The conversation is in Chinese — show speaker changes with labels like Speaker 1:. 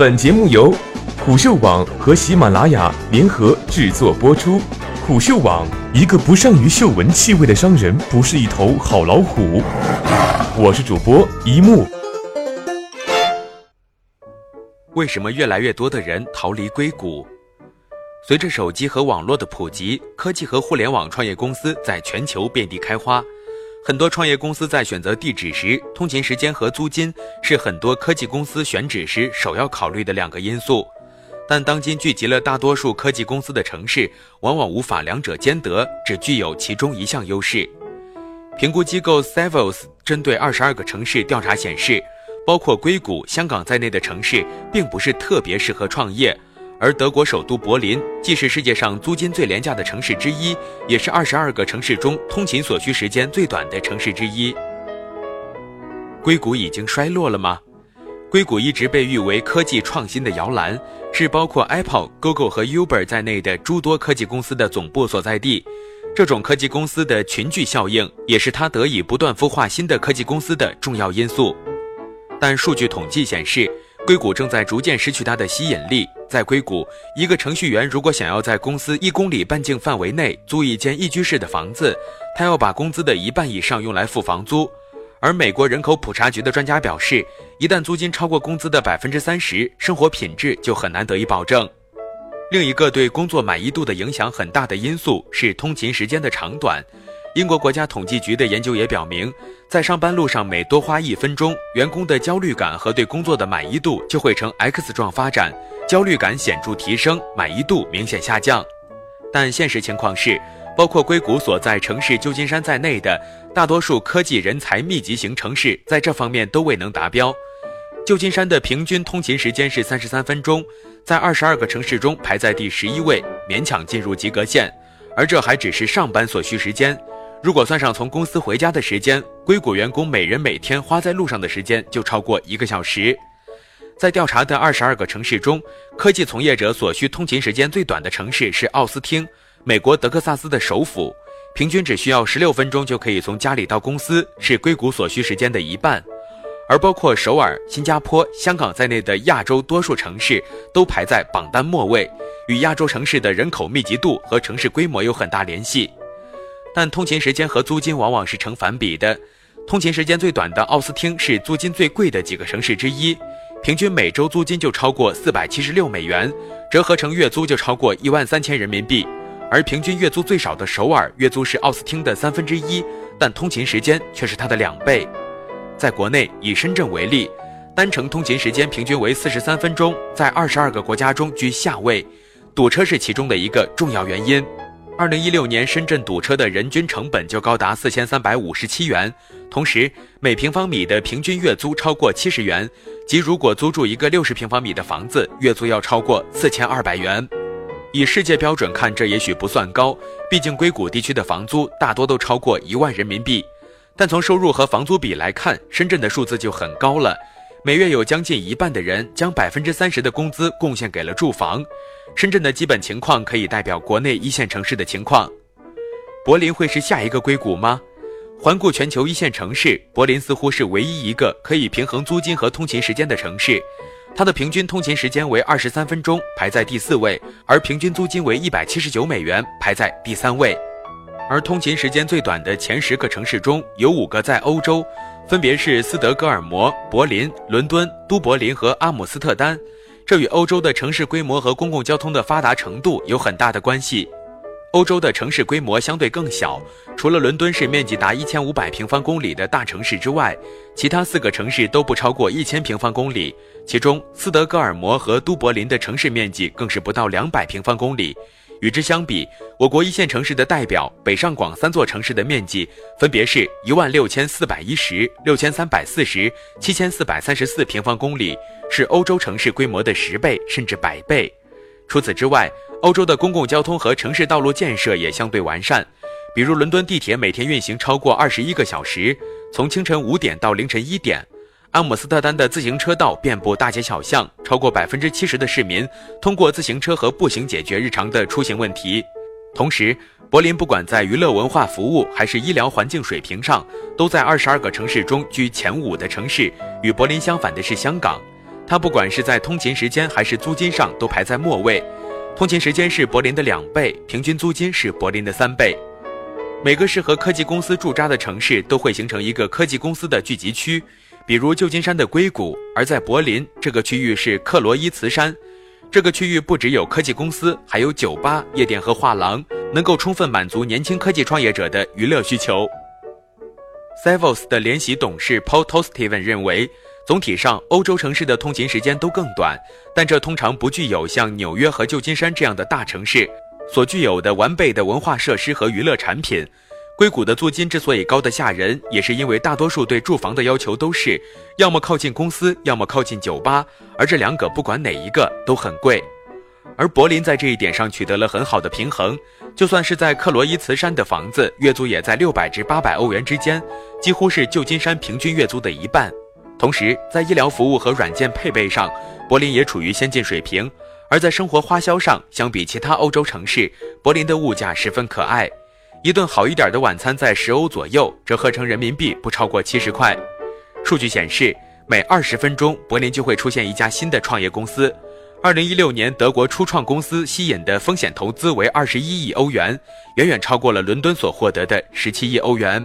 Speaker 1: 本节目由虎嗅网和喜马拉雅联合制作播出。虎嗅网：一个不善于嗅闻气味的商人，不是一头好老虎。我是主播一木。
Speaker 2: 为什么越来越多的人逃离硅谷？随着手机和网络的普及，科技和互联网创业公司在全球遍地开花。很多创业公司在选择地址时，通勤时间和租金是很多科技公司选址时首要考虑的两个因素。但当今聚集了大多数科技公司的城市，往往无法两者兼得，只具有其中一项优势。评估机构 Savills 针对二十二个城市调查显示，包括硅谷、香港在内的城市，并不是特别适合创业。而德国首都柏林既是世界上租金最廉价的城市之一，也是二十二个城市中通勤所需时间最短的城市之一。硅谷已经衰落了吗？硅谷一直被誉为科技创新的摇篮，是包括 Apple、Google 和 Uber 在内的诸多科技公司的总部所在地。这种科技公司的群聚效应，也是它得以不断孵化新的科技公司的重要因素。但数据统计显示，硅谷正在逐渐失去它的吸引力。在硅谷，一个程序员如果想要在公司一公里半径范围内租一间一居室的房子，他要把工资的一半以上用来付房租。而美国人口普查局的专家表示，一旦租金超过工资的百分之三十，生活品质就很难得以保证。另一个对工作满意度的影响很大的因素是通勤时间的长短。英国国家统计局的研究也表明，在上班路上每多花一分钟，员工的焦虑感和对工作的满意度就会呈 X 状发展，焦虑感显著提升，满意度明显下降。但现实情况是，包括硅谷所在城市旧金山在内的大多数科技人才密集型城市，在这方面都未能达标。旧金山的平均通勤时间是三十三分钟，在二十二个城市中排在第十一位，勉强进入及格线。而这还只是上班所需时间。如果算上从公司回家的时间，硅谷员工每人每天花在路上的时间就超过一个小时。在调查的二十二个城市中，科技从业者所需通勤时间最短的城市是奥斯汀，美国德克萨斯的首府，平均只需要十六分钟就可以从家里到公司，是硅谷所需时间的一半。而包括首尔、新加坡、香港在内的亚洲多数城市都排在榜单末位，与亚洲城市的人口密集度和城市规模有很大联系。但通勤时间和租金往往是成反比的。通勤时间最短的奥斯汀是租金最贵的几个城市之一，平均每周租金就超过四百七十六美元，折合成月租就超过一万三千人民币。而平均月租最少的首尔，月租是奥斯汀的三分之一，但通勤时间却是它的两倍。在国内，以深圳为例，单程通勤时间平均为四十三分钟，在二十二个国家中居下位，堵车是其中的一个重要原因。二零一六年，深圳堵车的人均成本就高达四千三百五十七元，同时每平方米的平均月租超过七十元，即如果租住一个六十平方米的房子，月租要超过四千二百元。以世界标准看，这也许不算高，毕竟硅谷地区的房租大多都超过一万人民币。但从收入和房租比来看，深圳的数字就很高了，每月有将近一半的人将百分之三十的工资贡献给了住房。深圳的基本情况可以代表国内一线城市的情况。柏林会是下一个硅谷吗？环顾全球一线城市，柏林似乎是唯一一个可以平衡租金和通勤时间的城市。它的平均通勤时间为二十三分钟，排在第四位；而平均租金为一百七十九美元，排在第三位。而通勤时间最短的前十个城市中有五个在欧洲，分别是斯德哥尔摩、柏林、伦敦、都柏林和阿姆斯特丹。这与欧洲的城市规模和公共交通的发达程度有很大的关系。欧洲的城市规模相对更小，除了伦敦是面积达一千五百平方公里的大城市之外，其他四个城市都不超过一千平方公里。其中，斯德哥尔摩和都柏林的城市面积更是不到两百平方公里。与之相比，我国一线城市的代表北上广三座城市的面积分别是一万六千四百一十六千三百四十七千四百三十四平方公里，是欧洲城市规模的十倍甚至百倍。除此之外，欧洲的公共交通和城市道路建设也相对完善，比如伦敦地铁每天运行超过二十一个小时，从清晨五点到凌晨一点。阿姆斯特丹的自行车道遍布大街小巷，超过百分之七十的市民通过自行车和步行解决日常的出行问题。同时，柏林不管在娱乐文化服务还是医疗环境水平上，都在二十二个城市中居前五的城市。与柏林相反的是香港，它不管是在通勤时间还是租金上都排在末位。通勤时间是柏林的两倍，平均租金是柏林的三倍。每个适合科技公司驻扎的城市都会形成一个科技公司的聚集区，比如旧金山的硅谷，而在柏林这个区域是克罗伊茨山。这个区域不只有科技公司，还有酒吧、夜店和画廊，能够充分满足年轻科技创业者的娱乐需求。Savos 的联席董事 Paul Tosteven 认为。总体上，欧洲城市的通勤时间都更短，但这通常不具有像纽约和旧金山这样的大城市所具有的完备的文化设施和娱乐产品。硅谷的租金之所以高得吓人，也是因为大多数对住房的要求都是要么靠近公司，要么靠近酒吧，而这两个不管哪一个都很贵。而柏林在这一点上取得了很好的平衡，就算是在克罗伊茨山的房子，月租也在六百至八百欧元之间，几乎是旧金山平均月租的一半。同时，在医疗服务和软件配备上，柏林也处于先进水平；而在生活花销上，相比其他欧洲城市，柏林的物价十分可爱。一顿好一点的晚餐在十欧左右，折合成人民币不超过七十块。数据显示，每二十分钟，柏林就会出现一家新的创业公司。二零一六年，德国初创公司吸引的风险投资为二十一亿欧元，远远超过了伦敦所获得的十七亿欧元。